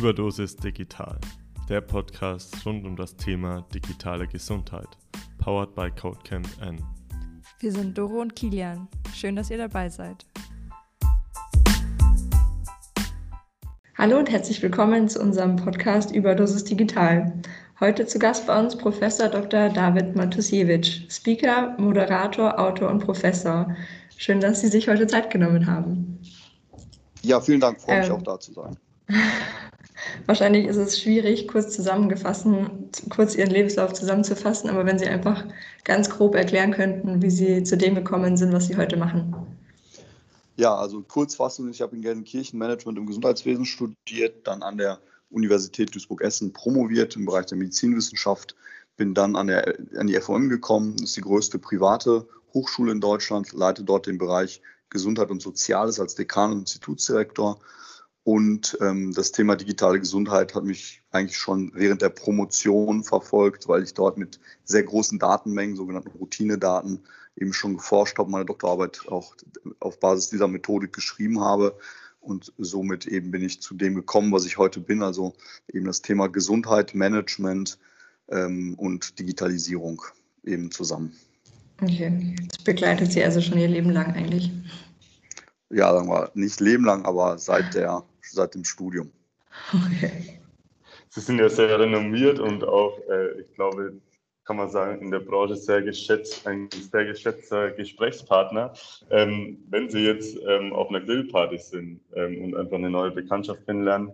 Überdosis Digital, der Podcast rund um das Thema digitale Gesundheit, powered by Codecamp N. Wir sind Doro und Kilian. Schön, dass ihr dabei seid. Hallo und herzlich willkommen zu unserem Podcast Überdosis Digital. Heute zu Gast bei uns Professor Dr. David Matusiewicz, Speaker, Moderator, Autor und Professor. Schön, dass Sie sich heute Zeit genommen haben. Ja, vielen Dank, freue mich ähm, auch da zu sein. Wahrscheinlich ist es schwierig, kurz zusammengefasst, kurz Ihren Lebenslauf zusammenzufassen, aber wenn Sie einfach ganz grob erklären könnten, wie Sie zu dem gekommen sind, was Sie heute machen. Ja, also Kurzfassung, ich habe in Gelsenkirchen Management im Gesundheitswesen studiert, dann an der Universität Duisburg-Essen promoviert im Bereich der Medizinwissenschaft, bin dann an, der, an die FOM gekommen, das ist die größte private Hochschule in Deutschland, leite dort den Bereich Gesundheit und Soziales als Dekan und Institutsdirektor und ähm, das Thema digitale Gesundheit hat mich eigentlich schon während der Promotion verfolgt, weil ich dort mit sehr großen Datenmengen, sogenannten Routinedaten, eben schon geforscht habe, meine Doktorarbeit auch auf Basis dieser Methodik geschrieben habe. Und somit eben bin ich zu dem gekommen, was ich heute bin, also eben das Thema Gesundheit, Management ähm, und Digitalisierung eben zusammen. Okay, das begleitet Sie also schon Ihr Leben lang eigentlich? Ja, sagen wir nicht Leben lang, aber seit der seit dem Studium. Okay. Sie sind ja sehr renommiert und auch, äh, ich glaube, kann man sagen, in der Branche sehr geschätzt, ein sehr geschätzter Gesprächspartner. Ähm, wenn Sie jetzt ähm, auf einer Grillparty sind ähm, und einfach eine neue Bekanntschaft kennenlernen,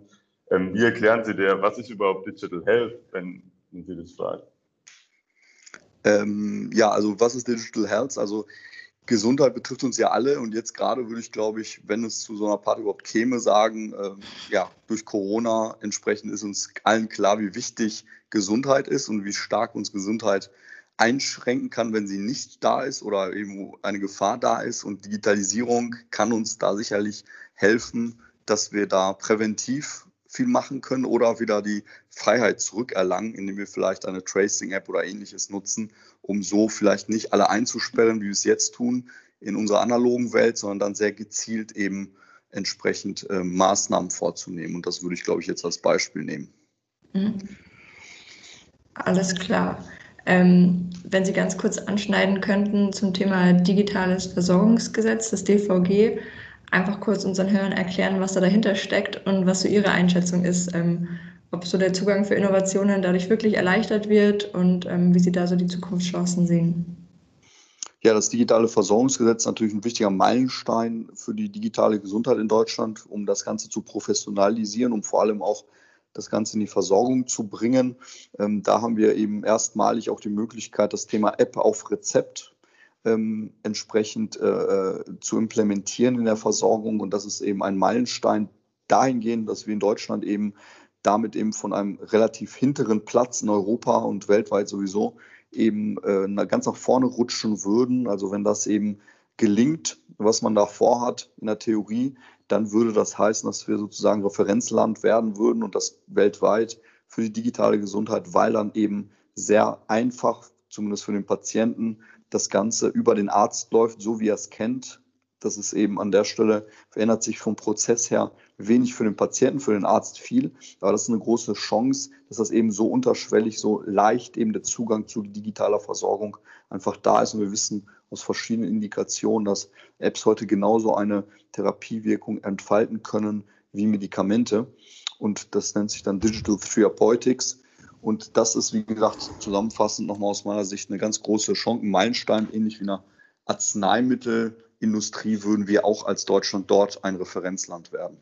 ähm, wie erklären Sie der, was ist überhaupt Digital Health, wenn, wenn Sie das fragen? Ähm, ja, also was ist Digital Health? Also Gesundheit betrifft uns ja alle und jetzt gerade würde ich, glaube ich, wenn es zu so einer Party überhaupt käme, sagen, äh, ja, durch Corona entsprechend ist uns allen klar, wie wichtig Gesundheit ist und wie stark uns Gesundheit einschränken kann, wenn sie nicht da ist oder eben eine Gefahr da ist. Und Digitalisierung kann uns da sicherlich helfen, dass wir da präventiv viel machen können oder wieder die Freiheit zurückerlangen, indem wir vielleicht eine Tracing-App oder ähnliches nutzen, um so vielleicht nicht alle einzusperren, wie wir es jetzt tun in unserer analogen Welt, sondern dann sehr gezielt eben entsprechend äh, Maßnahmen vorzunehmen. Und das würde ich, glaube ich, jetzt als Beispiel nehmen. Mhm. Alles klar. Ähm, wenn Sie ganz kurz anschneiden könnten zum Thema digitales Versorgungsgesetz, das DVG, einfach kurz unseren Hörern erklären, was da dahinter steckt und was so Ihre Einschätzung ist, ähm, ob so der Zugang für Innovationen dadurch wirklich erleichtert wird und ähm, wie Sie da so die Zukunftschancen sehen. Ja, das digitale Versorgungsgesetz ist natürlich ein wichtiger Meilenstein für die digitale Gesundheit in Deutschland, um das Ganze zu professionalisieren, um vor allem auch das Ganze in die Versorgung zu bringen. Ähm, da haben wir eben erstmalig auch die Möglichkeit, das Thema App auf Rezept ähm, entsprechend äh, zu implementieren in der Versorgung. Und das ist eben ein Meilenstein dahingehend, dass wir in Deutschland eben damit eben von einem relativ hinteren Platz in Europa und weltweit sowieso eben äh, ganz nach vorne rutschen würden. Also wenn das eben gelingt, was man da vorhat in der Theorie, dann würde das heißen, dass wir sozusagen Referenzland werden würden und das weltweit für die digitale Gesundheit, weil dann eben sehr einfach, zumindest für den Patienten, das Ganze über den Arzt läuft, so wie er es kennt. Das ist eben an der Stelle, verändert sich vom Prozess her wenig für den Patienten, für den Arzt viel. Aber das ist eine große Chance, dass das eben so unterschwellig, so leicht eben der Zugang zu digitaler Versorgung einfach da ist. Und wir wissen aus verschiedenen Indikationen, dass Apps heute genauso eine Therapiewirkung entfalten können wie Medikamente. Und das nennt sich dann Digital Therapeutics. Und das ist, wie gesagt, zusammenfassend nochmal aus meiner Sicht eine ganz große Chance, ein Meilenstein, ähnlich wie eine Arzneimittelindustrie würden wir auch als Deutschland dort ein Referenzland werden.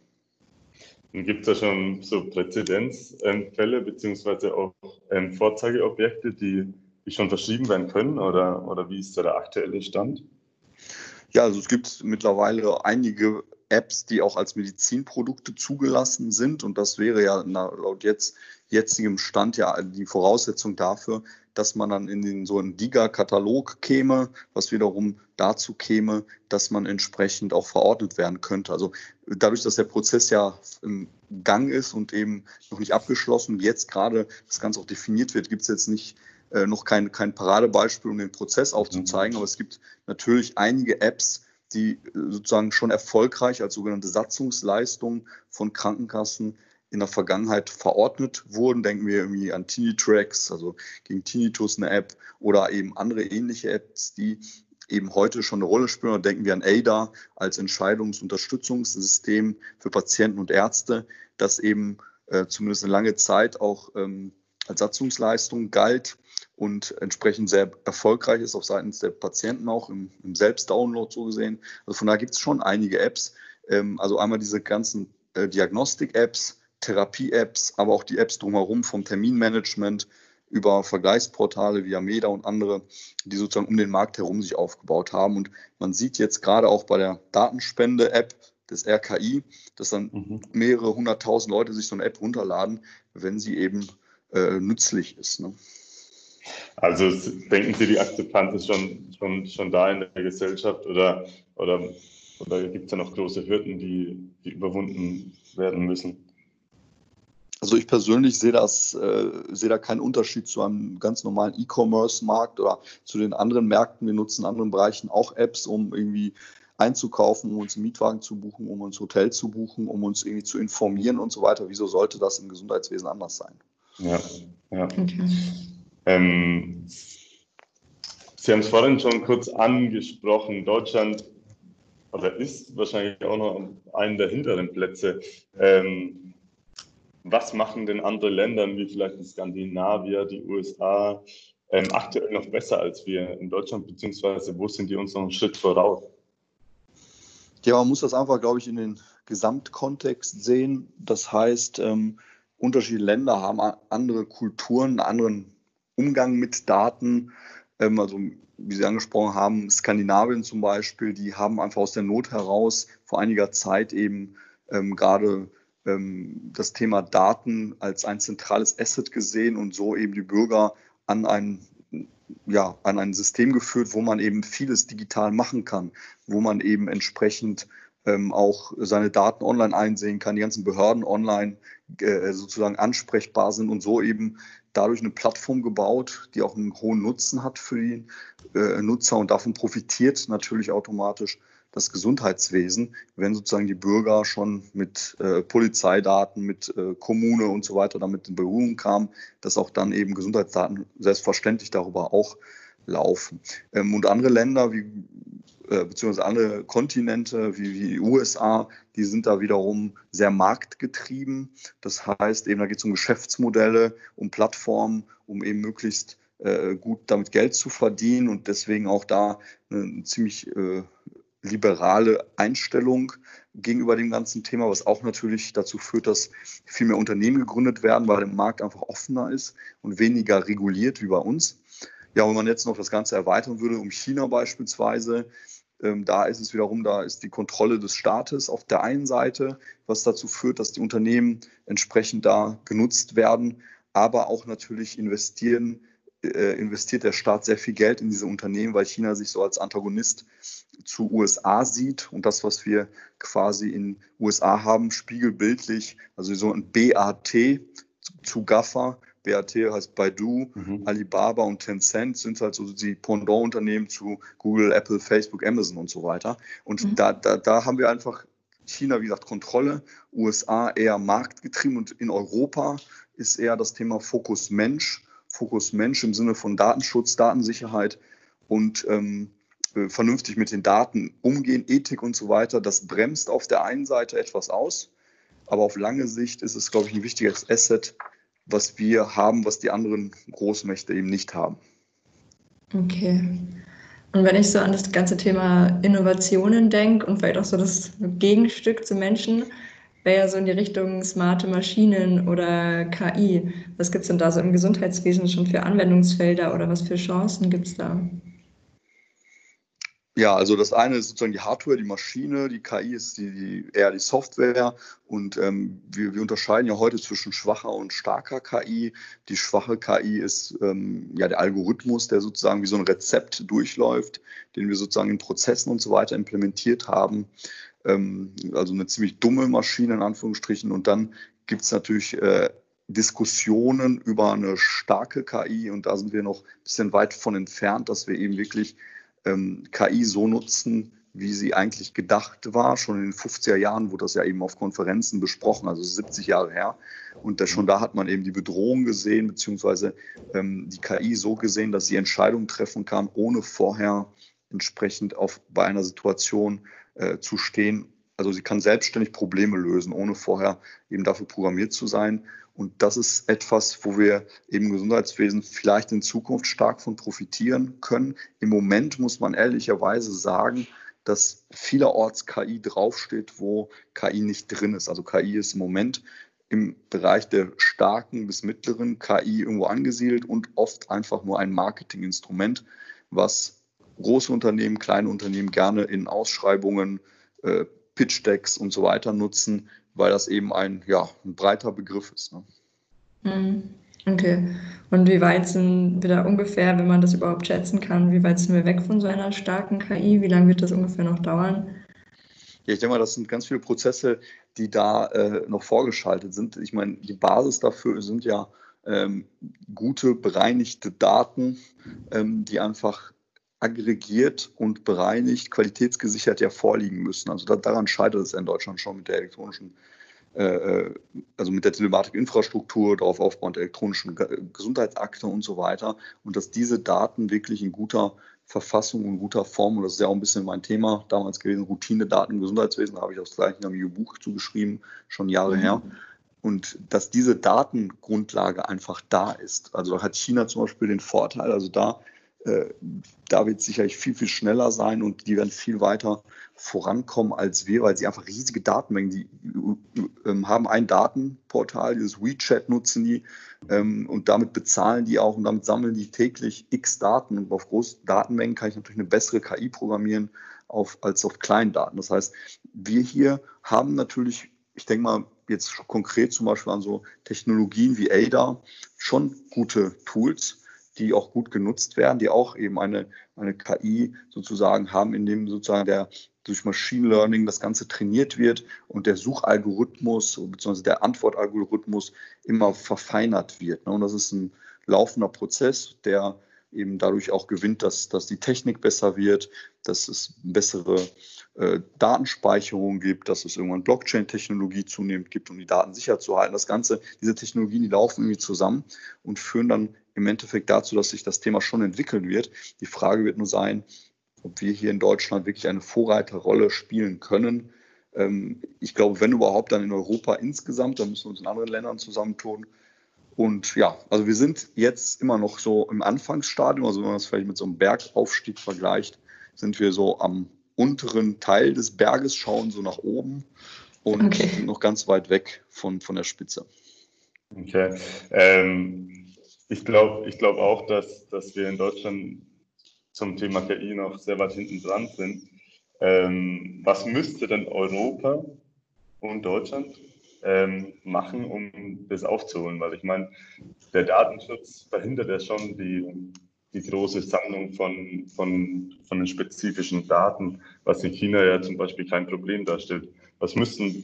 Gibt es da schon so Präzedenzfälle beziehungsweise auch ähm, Vorzeigeobjekte, die, die schon verschrieben werden können oder, oder wie ist da der aktuelle Stand? Ja, also es gibt mittlerweile einige Apps, die auch als Medizinprodukte zugelassen sind und das wäre ja laut jetzt jetzigem Stand ja die Voraussetzung dafür, dass man dann in den, so einen DIGA-Katalog käme, was wiederum dazu käme, dass man entsprechend auch verordnet werden könnte. Also dadurch, dass der Prozess ja im Gang ist und eben noch nicht abgeschlossen und jetzt gerade das Ganze auch definiert wird, gibt es jetzt nicht äh, noch kein, kein Paradebeispiel, um den Prozess aufzuzeigen, mhm. aber es gibt natürlich einige Apps, die sozusagen schon erfolgreich als sogenannte Satzungsleistung von Krankenkassen in der Vergangenheit verordnet wurden. Denken wir irgendwie an Tinitracks, also gegen Tinnitus eine App oder eben andere ähnliche Apps, die eben heute schon eine Rolle spielen. Oder denken wir an ADA als Entscheidungsunterstützungssystem für Patienten und Ärzte, das eben äh, zumindest eine lange Zeit auch ähm, als Satzungsleistung galt und entsprechend sehr erfolgreich ist, auch seitens der Patienten auch im, im Selbstdownload so gesehen. Also von da gibt es schon einige Apps. Ähm, also einmal diese ganzen äh, Diagnostik-Apps, Therapie-Apps, aber auch die Apps drumherum vom Terminmanagement über Vergleichsportale wie Ameda und andere, die sozusagen um den Markt herum sich aufgebaut haben. Und man sieht jetzt gerade auch bei der Datenspende-App des RKI, dass dann mhm. mehrere hunderttausend Leute sich so eine App runterladen, wenn sie eben äh, nützlich ist. Ne? Also denken Sie, die Akzeptanz ist schon, schon, schon da in der Gesellschaft oder, oder, oder gibt es da noch große Hürden, die, die überwunden werden müssen? Also ich persönlich sehe das, äh, sehe da keinen Unterschied zu einem ganz normalen E-Commerce-Markt oder zu den anderen Märkten. Wir nutzen in anderen Bereichen auch Apps, um irgendwie einzukaufen, um uns einen Mietwagen zu buchen, um uns Hotel zu buchen, um uns irgendwie zu informieren und so weiter. Wieso sollte das im Gesundheitswesen anders sein? Ja, ja. Okay. Ähm, Sie haben es vorhin schon kurz angesprochen. Deutschland oder ist wahrscheinlich auch noch einen der hinteren Plätze. Ähm, was machen denn andere Länder, wie vielleicht die Skandinavier, die USA, ähm, aktuell noch besser als wir in Deutschland, beziehungsweise wo sind die uns noch einen Schritt voraus? Ja, man muss das einfach, glaube ich, in den Gesamtkontext sehen. Das heißt, ähm, unterschiedliche Länder haben andere Kulturen, einen anderen Umgang mit Daten. Ähm, also, wie Sie angesprochen haben, Skandinavien zum Beispiel, die haben einfach aus der Not heraus vor einiger Zeit eben ähm, gerade ähm, das Thema Daten als ein zentrales Asset gesehen und so eben die Bürger an ein, ja, an ein System geführt, wo man eben vieles digital machen kann, wo man eben entsprechend ähm, auch seine Daten online einsehen kann, die ganzen Behörden online äh, sozusagen ansprechbar sind und so eben dadurch eine Plattform gebaut, die auch einen hohen Nutzen hat für die äh, Nutzer und davon profitiert natürlich automatisch das Gesundheitswesen, wenn sozusagen die Bürger schon mit äh, Polizeidaten, mit äh, Kommune und so weiter damit in Berührung kamen, dass auch dann eben Gesundheitsdaten selbstverständlich darüber auch laufen. Ähm, und andere Länder wie äh, beziehungsweise andere Kontinente wie, wie die USA, die sind da wiederum sehr marktgetrieben. Das heißt, eben da geht es um Geschäftsmodelle, um Plattformen, um eben möglichst äh, gut damit Geld zu verdienen und deswegen auch da eine ziemlich äh, liberale Einstellung gegenüber dem ganzen Thema, was auch natürlich dazu führt, dass viel mehr Unternehmen gegründet werden, weil der Markt einfach offener ist und weniger reguliert wie bei uns. Ja, wenn man jetzt noch das Ganze erweitern würde um China beispielsweise, da ist es wiederum, da ist die Kontrolle des Staates auf der einen Seite, was dazu führt, dass die Unternehmen entsprechend da genutzt werden, aber auch natürlich investieren äh, investiert der Staat sehr viel Geld in diese Unternehmen, weil China sich so als Antagonist zu USA sieht und das, was wir quasi in USA haben, spiegelbildlich, also so ein BAT zu GAFA. BAT heißt Baidu, mhm. Alibaba und Tencent sind halt so die Pendant-Unternehmen zu Google, Apple, Facebook, Amazon und so weiter. Und mhm. da, da, da haben wir einfach China, wie gesagt, Kontrolle, USA eher marktgetrieben und in Europa ist eher das Thema Fokus Mensch Fokus Mensch im Sinne von Datenschutz, Datensicherheit und ähm, äh, vernünftig mit den Daten umgehen, Ethik und so weiter. Das bremst auf der einen Seite etwas aus, aber auf lange Sicht ist es, glaube ich, ein wichtiges Asset, was wir haben, was die anderen Großmächte eben nicht haben. Okay. Und wenn ich so an das ganze Thema Innovationen denke und vielleicht auch so das Gegenstück zu Menschen, wäre ja so in die Richtung smarte Maschinen oder KI. Was gibt es denn da so im Gesundheitswesen schon für Anwendungsfelder oder was für Chancen gibt es da? Ja, also das eine ist sozusagen die Hardware, die Maschine, die KI ist die, die eher die Software und ähm, wir, wir, unterscheiden ja heute zwischen schwacher und starker KI. Die schwache KI ist ähm, ja der Algorithmus, der sozusagen wie so ein Rezept durchläuft, den wir sozusagen in Prozessen und so weiter implementiert haben ähm, also eine ziemlich dumme Maschine in Anführungsstrichen. Und dann gibt es natürlich äh, Diskussionen über eine starke KI und da sind wir noch ein bisschen weit von entfernt, dass wir eben wirklich ähm, KI so nutzen, wie sie eigentlich gedacht war. Schon in den 50er Jahren wurde das ja eben auf Konferenzen besprochen, also 70 Jahre her. Und da, schon da hat man eben die Bedrohung gesehen, beziehungsweise ähm, die KI so gesehen, dass sie Entscheidungen treffen kann, ohne vorher entsprechend auf, bei einer Situation äh, zu stehen. Also sie kann selbstständig Probleme lösen, ohne vorher eben dafür programmiert zu sein. Und das ist etwas, wo wir im Gesundheitswesen vielleicht in Zukunft stark von profitieren können. Im Moment muss man ehrlicherweise sagen, dass vielerorts KI draufsteht, wo KI nicht drin ist. Also KI ist im Moment im Bereich der starken bis mittleren KI irgendwo angesiedelt und oft einfach nur ein Marketinginstrument, was große Unternehmen, kleine Unternehmen gerne in Ausschreibungen, äh, Pitch-Decks und so weiter nutzen, weil das eben ein, ja, ein breiter Begriff ist. Ne? Mhm. Okay. Und wie weit sind wir da ungefähr, wenn man das überhaupt schätzen kann, wie weit sind wir weg von so einer starken KI? Wie lange wird das ungefähr noch dauern? Ja, ich denke mal, das sind ganz viele Prozesse, die da äh, noch vorgeschaltet sind. Ich meine, die Basis dafür sind ja ähm, gute, bereinigte Daten, ähm, die einfach aggregiert und bereinigt, qualitätsgesichert ja vorliegen müssen. Also da, daran scheitert es in Deutschland schon mit der elektronischen, äh, äh also mit der Telematikinfrastruktur, darauf aufbauend elektronischen Gesundheitsakte und so weiter. Und dass diese Daten wirklich in guter Verfassung und guter Form, und das ist ja auch ein bisschen mein Thema damals gewesen, Routine-Daten im Gesundheitswesen, da habe ich auch das gleiche in einem Buch zugeschrieben, schon Jahre mhm. her. Und dass diese Datengrundlage einfach da ist. Also da hat China zum Beispiel den Vorteil, also da äh, da wird es sicherlich viel, viel schneller sein und die werden viel weiter vorankommen als wir, weil sie einfach riesige Datenmengen, die ähm, haben ein Datenportal, dieses WeChat nutzen die ähm, und damit bezahlen die auch und damit sammeln die täglich x Daten und auf großen Datenmengen kann ich natürlich eine bessere KI programmieren auf, als auf kleinen Daten. Das heißt, wir hier haben natürlich, ich denke mal, jetzt konkret zum Beispiel an so Technologien wie ADA schon gute Tools, die auch gut genutzt werden, die auch eben eine, eine KI sozusagen haben, in dem sozusagen der durch Machine Learning das Ganze trainiert wird und der Suchalgorithmus bzw. der Antwortalgorithmus immer verfeinert wird. Ne? Und das ist ein laufender Prozess, der eben dadurch auch gewinnt, dass, dass die Technik besser wird, dass es bessere äh, Datenspeicherung gibt, dass es irgendwann Blockchain-Technologie zunehmend gibt, um die Daten sicher zu halten. Das Ganze, diese Technologien, die laufen irgendwie zusammen und führen dann im Endeffekt dazu, dass sich das Thema schon entwickeln wird. Die Frage wird nur sein, ob wir hier in Deutschland wirklich eine Vorreiterrolle spielen können. Ähm, ich glaube, wenn überhaupt, dann in Europa insgesamt, dann müssen wir uns in anderen Ländern zusammentun. Und ja, also wir sind jetzt immer noch so im Anfangsstadium, also wenn man das vielleicht mit so einem Bergaufstieg vergleicht, sind wir so am unteren Teil des Berges, schauen so nach oben und okay. sind noch ganz weit weg von, von der Spitze. Okay. Ähm, ich glaube ich glaub auch, dass, dass wir in Deutschland zum Thema KI noch sehr weit hinten dran sind. Ähm, was müsste denn Europa und Deutschland ähm, machen, um das aufzuholen? Weil ich meine, der Datenschutz verhindert ja schon die, die große Sammlung von, von, von den spezifischen Daten, was in China ja zum Beispiel kein Problem darstellt. Was müssten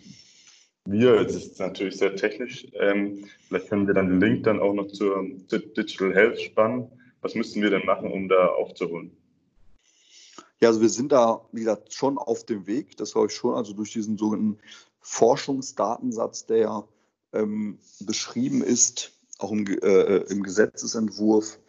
wir, es ist natürlich sehr technisch, ähm, vielleicht können wir dann den Link dann auch noch zur, Digital Health spannen. Was müssten wir denn machen, um da aufzuholen? Ja, also wir sind da, wie gesagt, schon auf dem Weg. Das glaube ich schon, also durch diesen sogenannten Forschungsdatensatz, der ähm, beschrieben ist, auch im, äh, im, Gesetzesentwurf,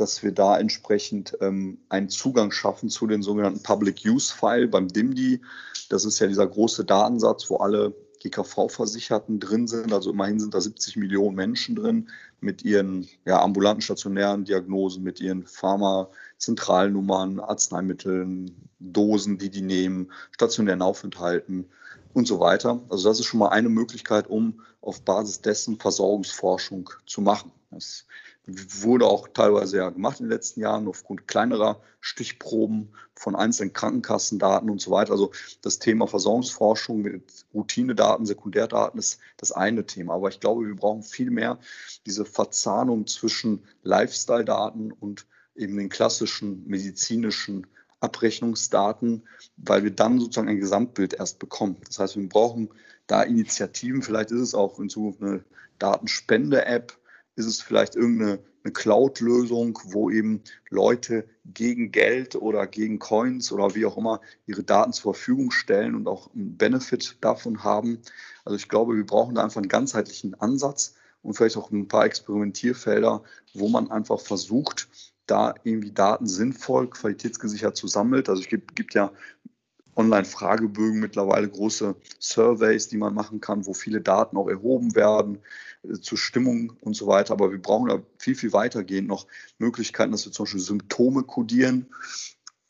dass wir da entsprechend ähm, einen Zugang schaffen zu den sogenannten Public Use File beim DIMDI. Das ist ja dieser große Datensatz, wo alle GKV-Versicherten drin sind. Also immerhin sind da 70 Millionen Menschen drin mit ihren ja, ambulanten stationären Diagnosen, mit ihren Pharmazentralnummern, Arzneimitteln, Dosen, die die nehmen, stationären Aufenthalten und so weiter. Also das ist schon mal eine Möglichkeit, um auf Basis dessen Versorgungsforschung zu machen. Das wurde auch teilweise ja gemacht in den letzten Jahren aufgrund kleinerer Stichproben von einzelnen Krankenkassendaten und so weiter. Also das Thema Versorgungsforschung mit Routinedaten, Sekundärdaten ist das eine Thema. Aber ich glaube, wir brauchen viel mehr diese Verzahnung zwischen Lifestyle-Daten und eben den klassischen medizinischen Abrechnungsdaten, weil wir dann sozusagen ein Gesamtbild erst bekommen. Das heißt, wir brauchen da Initiativen. Vielleicht ist es auch in Zukunft eine Datenspende-App, ist es vielleicht irgendeine eine Cloud-Lösung, wo eben Leute gegen Geld oder gegen Coins oder wie auch immer ihre Daten zur Verfügung stellen und auch einen Benefit davon haben. Also ich glaube, wir brauchen da einfach einen ganzheitlichen Ansatz und vielleicht auch ein paar Experimentierfelder, wo man einfach versucht, da irgendwie Daten sinnvoll, qualitätsgesichert zu sammeln. Also es gibt, gibt ja Online-Fragebögen, mittlerweile große Surveys, die man machen kann, wo viele Daten auch erhoben werden äh, zur Stimmung und so weiter. Aber wir brauchen da viel, viel weitergehend noch Möglichkeiten, dass wir zum Beispiel Symptome kodieren.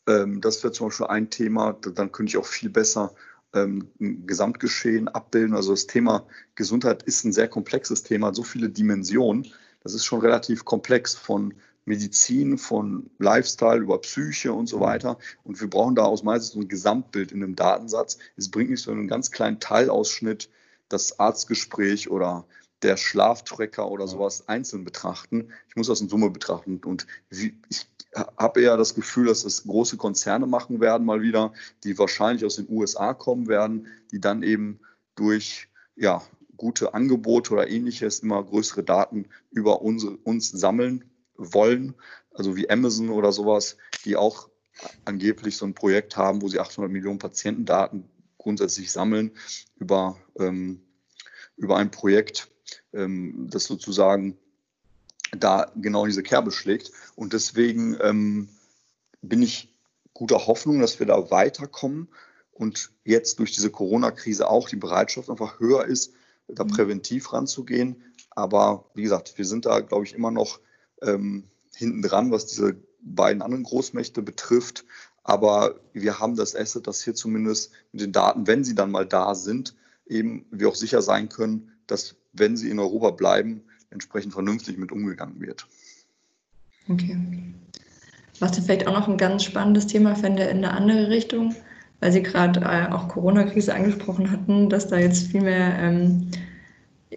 Ähm, das wäre zum Beispiel ein Thema. Dann könnte ich auch viel besser ähm, Gesamtgeschehen abbilden. Also das Thema Gesundheit ist ein sehr komplexes Thema, so viele Dimensionen. Das ist schon relativ komplex von Medizin, von Lifestyle über Psyche und so mhm. weiter. Und wir brauchen da aus meistens so ein Gesamtbild in einem Datensatz. Es bringt nicht so einen ganz kleinen Teilausschnitt, das Arztgespräch oder der Schlaftracker oder sowas einzeln betrachten. Ich muss das in Summe betrachten. Und ich habe eher das Gefühl, dass es große Konzerne machen werden, mal wieder, die wahrscheinlich aus den USA kommen werden, die dann eben durch ja, gute Angebote oder ähnliches immer größere Daten über unsere, uns sammeln wollen, also wie Amazon oder sowas, die auch angeblich so ein Projekt haben, wo sie 800 Millionen Patientendaten grundsätzlich sammeln über, ähm, über ein Projekt, ähm, das sozusagen da genau diese Kerbe schlägt. Und deswegen ähm, bin ich guter Hoffnung, dass wir da weiterkommen und jetzt durch diese Corona-Krise auch die Bereitschaft einfach höher ist, da mhm. präventiv ranzugehen. Aber wie gesagt, wir sind da, glaube ich, immer noch ähm, hinten dran, was diese beiden anderen Großmächte betrifft. Aber wir haben das Asset, dass hier zumindest mit den Daten, wenn sie dann mal da sind, eben wir auch sicher sein können, dass, wenn sie in Europa bleiben, entsprechend vernünftig mit umgegangen wird. Okay. Was ich vielleicht auch noch ein ganz spannendes Thema fände in eine andere Richtung, weil Sie gerade äh, auch Corona-Krise angesprochen hatten, dass da jetzt viel mehr ähm,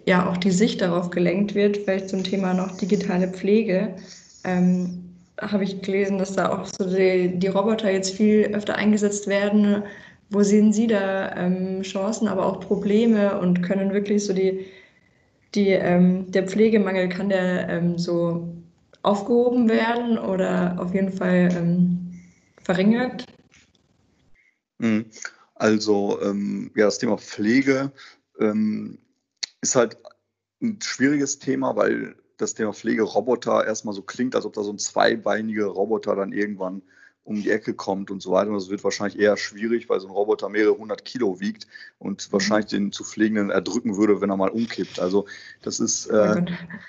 ja auch die Sicht darauf gelenkt wird, vielleicht zum Thema noch digitale Pflege. Ähm, habe ich gelesen, dass da auch so die, die, Roboter jetzt viel öfter eingesetzt werden. Wo sehen Sie da ähm, Chancen, aber auch Probleme und können wirklich so die, die ähm, der Pflegemangel, kann der ähm, so aufgehoben werden oder auf jeden Fall ähm, verringert? Mhm. Also ähm, ja, das Thema Pflege ähm, ist halt ein schwieriges Thema, weil das Thema Pflegeroboter erstmal so klingt, als ob da so ein zweibeiniger Roboter dann irgendwann um die Ecke kommt und so weiter. Und das wird wahrscheinlich eher schwierig, weil so ein Roboter mehrere hundert Kilo wiegt und mhm. wahrscheinlich den zu Pflegenden erdrücken würde, wenn er mal umkippt. Also das ist, äh,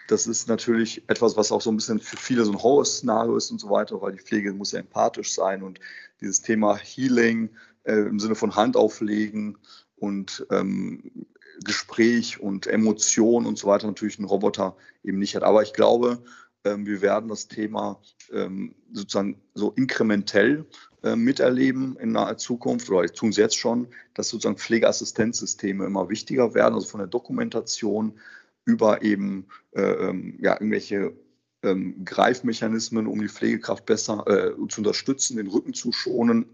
das ist natürlich etwas, was auch so ein bisschen für viele so ein Horror-Szenario ist und so weiter, weil die Pflege muss ja empathisch sein und dieses Thema Healing äh, im Sinne von Hand auflegen und ähm, Gespräch und Emotion und so weiter natürlich ein Roboter eben nicht hat. Aber ich glaube, ähm, wir werden das Thema ähm, sozusagen so inkrementell äh, miterleben in naher Zukunft oder tun sie jetzt schon, dass sozusagen Pflegeassistenzsysteme immer wichtiger werden, also von der Dokumentation über eben äh, ähm, ja, irgendwelche ähm, Greifmechanismen, um die Pflegekraft besser äh, zu unterstützen, den Rücken zu schonen.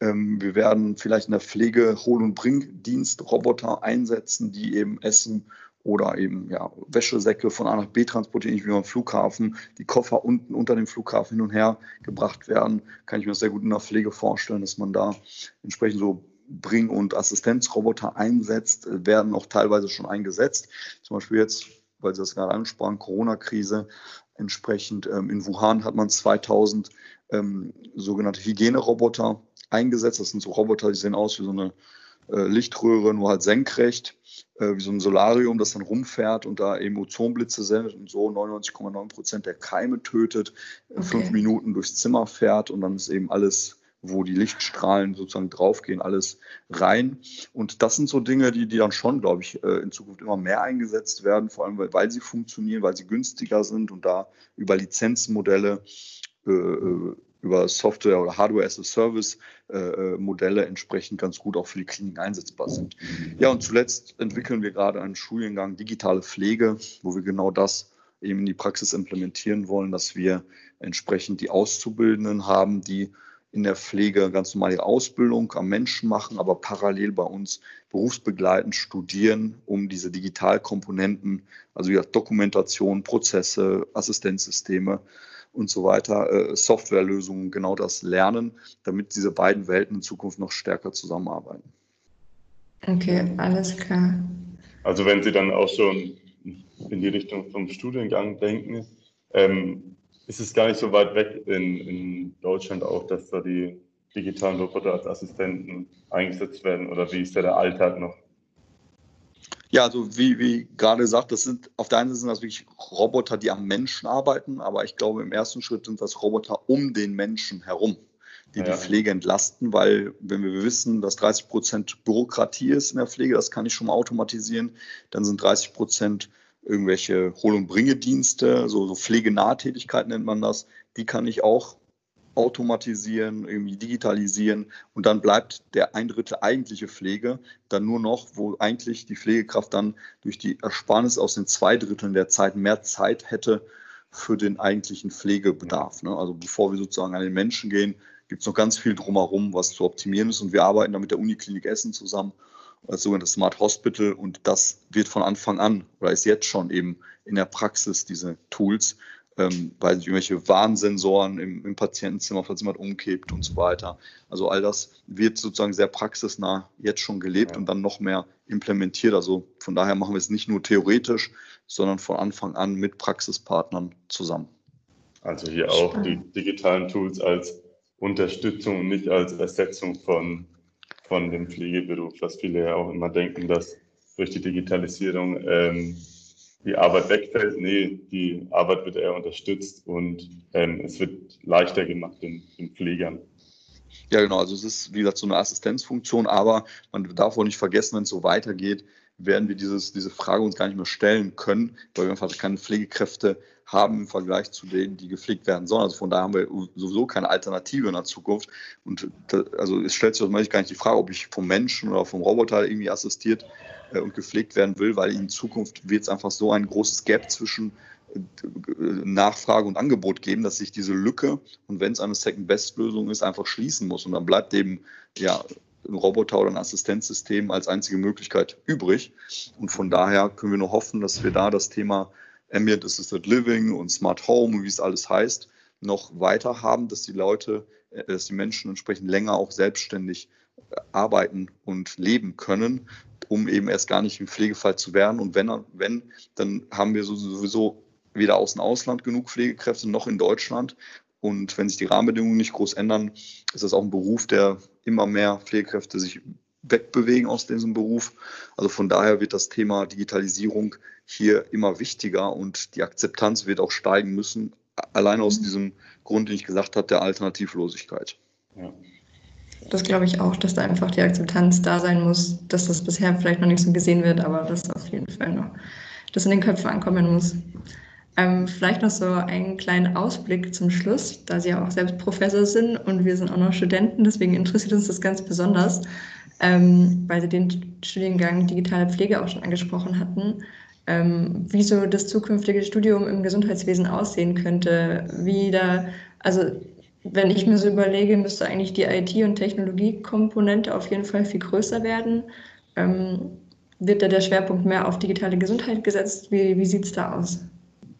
Ähm, wir werden vielleicht in der Pflege Hol- und Bringdienst Roboter einsetzen, die eben Essen oder eben ja, Wäschesäcke von A nach B transportieren, nicht wie beim Flughafen, die Koffer unten unter dem Flughafen hin und her gebracht werden. Kann ich mir das sehr gut in der Pflege vorstellen, dass man da entsprechend so Bring- und Assistenzroboter einsetzt, werden auch teilweise schon eingesetzt. Zum Beispiel jetzt, weil Sie das gerade ansprachen, Corona-Krise, entsprechend ähm, in Wuhan hat man 2000 ähm, sogenannte Hygieneroboter eingesetzt. Das sind so Roboter, die sehen aus wie so eine äh, Lichtröhre, nur halt senkrecht, äh, wie so ein Solarium, das dann rumfährt und da eben Ozonblitze sendet und so 99,9 Prozent der Keime tötet, okay. fünf Minuten durchs Zimmer fährt und dann ist eben alles wo die Lichtstrahlen sozusagen draufgehen, alles rein. Und das sind so Dinge, die, die dann schon, glaube ich, äh, in Zukunft immer mehr eingesetzt werden, vor allem weil, weil sie funktionieren, weil sie günstiger sind und da über Lizenzmodelle äh, äh über Software oder Hardware as a Service äh, äh, Modelle entsprechend ganz gut auch für die Kliniken einsetzbar sind. Ja, und zuletzt entwickeln wir gerade einen Studiengang digitale Pflege, wo wir genau das eben in die Praxis implementieren wollen, dass wir entsprechend die Auszubildenden haben, die in der Pflege ganz normal ihre Ausbildung am Menschen machen, aber parallel bei uns berufsbegleitend studieren, um diese Digitalkomponenten, also ja, Dokumentation, Prozesse, Assistenzsysteme und so weiter, äh, Softwarelösungen, genau das lernen, damit diese beiden Welten in Zukunft noch stärker zusammenarbeiten. Okay, alles klar. Also wenn Sie dann auch schon in die Richtung vom Studiengang denken, ähm, ist es gar nicht so weit weg in, in Deutschland auch, dass da die digitalen Roboter als Assistenten eingesetzt werden oder wie ist da der Alltag noch? Ja, also wie, wie gerade gesagt, das sind auf der einen Seite sind das wirklich Roboter, die am Menschen arbeiten, aber ich glaube, im ersten Schritt sind das Roboter um den Menschen herum, die ja. die Pflege entlasten, weil wenn wir wissen, dass 30 Prozent Bürokratie ist in der Pflege, das kann ich schon mal automatisieren, dann sind 30 Prozent irgendwelche Hol- und Bringedienste, so, so Pflegenahtätigkeit nennt man das, die kann ich auch automatisieren, irgendwie digitalisieren und dann bleibt der ein Drittel eigentliche Pflege dann nur noch, wo eigentlich die Pflegekraft dann durch die Ersparnis aus den zwei Dritteln der Zeit mehr Zeit hätte für den eigentlichen Pflegebedarf. Ne? Also bevor wir sozusagen an den Menschen gehen, gibt es noch ganz viel drumherum, was zu optimieren ist und wir arbeiten da mit der Uniklinik Essen zusammen als sogenanntes Smart Hospital und das wird von Anfang an oder ist jetzt schon eben in der Praxis diese Tools, ähm, weil irgendwelche Warnsensoren im, im Patientenzimmer, falls jemand umkippt und so weiter. Also all das wird sozusagen sehr praxisnah jetzt schon gelebt ja. und dann noch mehr implementiert. Also von daher machen wir es nicht nur theoretisch, sondern von Anfang an mit Praxispartnern zusammen. Also hier auch die digitalen Tools als Unterstützung und nicht als Ersetzung von von dem Pflegeberuf, was viele ja auch immer denken, dass durch die Digitalisierung ähm, die Arbeit wegfällt. Nee, die Arbeit wird eher unterstützt und ähm, es wird leichter gemacht den, den Pflegern. Ja, genau. Also es ist, wie gesagt, so eine Assistenzfunktion, aber man darf auch nicht vergessen, wenn es so weitergeht, werden wir dieses, diese Frage uns gar nicht mehr stellen können, weil wir einfach keine Pflegekräfte haben im Vergleich zu denen, die gepflegt werden sollen. Also von daher haben wir sowieso keine Alternative in der Zukunft. Und da, also es stellt sich aus meiner Sicht gar nicht die Frage, ob ich vom Menschen oder vom Roboter irgendwie assistiert äh, und gepflegt werden will, weil in Zukunft wird es einfach so ein großes Gap zwischen äh, Nachfrage und Angebot geben, dass sich diese Lücke und wenn es eine Second-Best-Lösung ist, einfach schließen muss. Und dann bleibt eben ja ein Roboter oder ein Assistenzsystem als einzige Möglichkeit übrig. Und von daher können wir nur hoffen, dass wir da das Thema Ambient Assisted Living und Smart Home, wie es alles heißt, noch weiter haben, dass die Leute, äh, dass die Menschen entsprechend länger auch selbstständig äh, arbeiten und leben können, um eben erst gar nicht im Pflegefall zu werden. Und wenn, wenn dann haben wir sowieso weder aus dem Ausland genug Pflegekräfte noch in Deutschland. Und wenn sich die Rahmenbedingungen nicht groß ändern, ist das auch ein Beruf, der immer mehr Pflegekräfte sich wegbewegen aus diesem Beruf. Also von daher wird das Thema Digitalisierung hier immer wichtiger und die Akzeptanz wird auch steigen müssen, allein aus mhm. diesem Grund, den ich gesagt habe, der Alternativlosigkeit. Ja. Das glaube ich auch, dass da einfach die Akzeptanz da sein muss, dass das bisher vielleicht noch nicht so gesehen wird, aber dass auf jeden Fall noch das in den Köpfen ankommen muss. Ähm, vielleicht noch so einen kleinen Ausblick zum Schluss, da Sie ja auch selbst Professor sind und wir sind auch noch Studenten, deswegen interessiert uns das ganz besonders ähm, weil Sie den Studiengang Digitale Pflege auch schon angesprochen hatten, ähm, wie so das zukünftige Studium im Gesundheitswesen aussehen könnte. Wie da, also wenn ich mir so überlege, müsste eigentlich die IT- und Technologiekomponente auf jeden Fall viel größer werden. Ähm, wird da der Schwerpunkt mehr auf digitale Gesundheit gesetzt? Wie, wie sieht es da aus?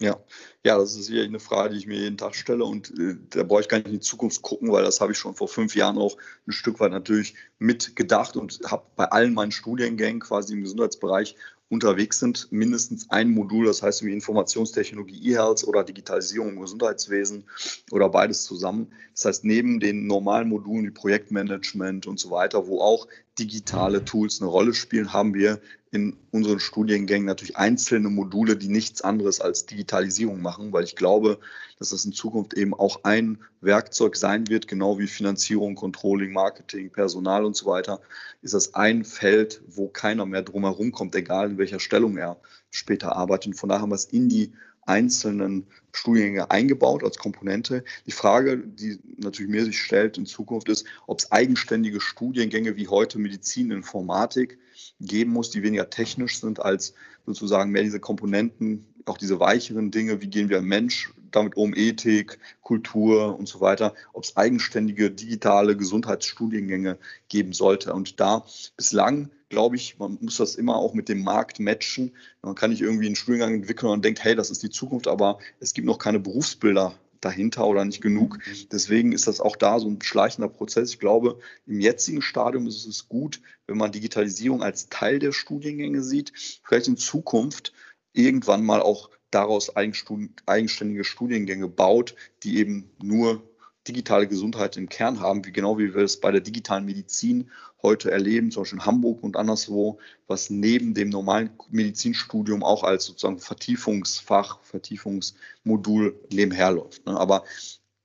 Ja, ja, das ist sicherlich eine Frage, die ich mir jeden Tag stelle und äh, da brauche ich gar nicht in die Zukunft gucken, weil das habe ich schon vor fünf Jahren auch ein Stück weit natürlich mitgedacht und habe bei allen meinen Studiengängen quasi im Gesundheitsbereich unterwegs sind, mindestens ein Modul, das heißt wie Informationstechnologie, E-Health oder Digitalisierung im Gesundheitswesen oder beides zusammen. Das heißt, neben den normalen Modulen wie Projektmanagement und so weiter, wo auch digitale Tools eine Rolle spielen, haben wir in unseren Studiengängen natürlich einzelne Module, die nichts anderes als Digitalisierung machen, weil ich glaube, dass das in Zukunft eben auch ein Werkzeug sein wird, genau wie Finanzierung, Controlling, Marketing, Personal und so weiter, ist das ein Feld, wo keiner mehr drumherum kommt, egal in welcher Stellung er später arbeitet. Und von daher haben wir es in die einzelnen Studiengänge eingebaut als Komponente. Die Frage, die natürlich mir sich stellt in Zukunft ist, ob es eigenständige Studiengänge wie heute Medizin, Informatik geben muss, die weniger technisch sind als sozusagen mehr diese Komponenten, auch diese weicheren Dinge, wie gehen wir Mensch damit um Ethik, Kultur und so weiter, ob es eigenständige digitale Gesundheitsstudiengänge geben sollte. Und da bislang glaube ich, man muss das immer auch mit dem Markt matchen. Man kann nicht irgendwie einen Studiengang entwickeln und denkt, hey, das ist die Zukunft, aber es gibt noch keine Berufsbilder dahinter oder nicht genug. Mhm. Deswegen ist das auch da so ein schleichender Prozess. Ich glaube, im jetzigen Stadium ist es gut, wenn man Digitalisierung als Teil der Studiengänge sieht. Vielleicht in Zukunft irgendwann mal auch daraus eigenständige Studiengänge baut, die eben nur digitale Gesundheit im Kern haben, wie genau wie wir es bei der digitalen Medizin heute erleben, zum Beispiel in Hamburg und anderswo, was neben dem normalen Medizinstudium auch als sozusagen Vertiefungsfach, Vertiefungsmodul nebenher läuft. Ne? Aber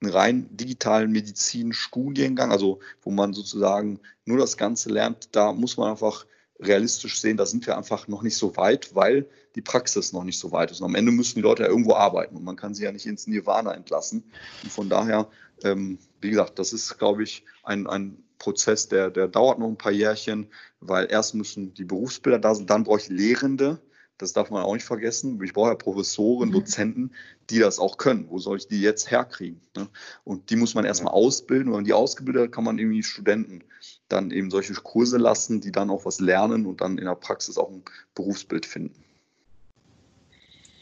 einen rein digitalen Medizinstudiengang, also wo man sozusagen nur das Ganze lernt, da muss man einfach realistisch sehen, da sind wir einfach noch nicht so weit, weil die Praxis noch nicht so weit ist. Und am Ende müssen die Leute ja irgendwo arbeiten und man kann sie ja nicht ins Nirvana entlassen. Und von daher, ähm, wie gesagt, das ist, glaube ich, ein, ein Prozess, der, der dauert noch ein paar Jährchen, weil erst müssen die Berufsbilder da sein, dann brauche ich Lehrende. Das darf man auch nicht vergessen. Ich brauche ja Professoren, mhm. Dozenten, die das auch können. Wo soll ich die jetzt herkriegen? Ne? Und die muss man erstmal ausbilden. Und wenn die ausgebildet hat, kann man irgendwie Studenten dann eben solche Kurse lassen, die dann auch was lernen und dann in der Praxis auch ein Berufsbild finden.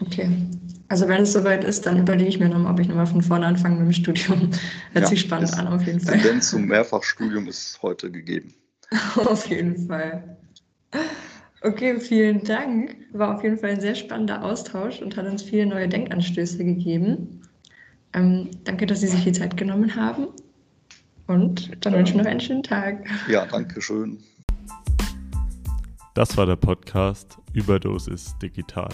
Okay. Also wenn es soweit ist, dann überlege ich mir nochmal, ob ich nochmal von vorne anfange mit dem Studium. Hört ja, sich spannend an, auf jeden Fall. Tendenz zum Mehrfachstudium ist heute gegeben. auf jeden Fall. Okay, vielen Dank. War auf jeden Fall ein sehr spannender Austausch und hat uns viele neue Denkanstöße gegeben. Ähm, danke, dass Sie sich die Zeit genommen haben. Und dann wünsche ich noch einen schönen Tag. Ja, danke schön. Das war der Podcast Überdosis Digital.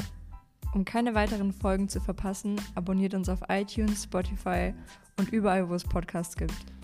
Um keine weiteren Folgen zu verpassen, abonniert uns auf iTunes, Spotify und überall, wo es Podcasts gibt.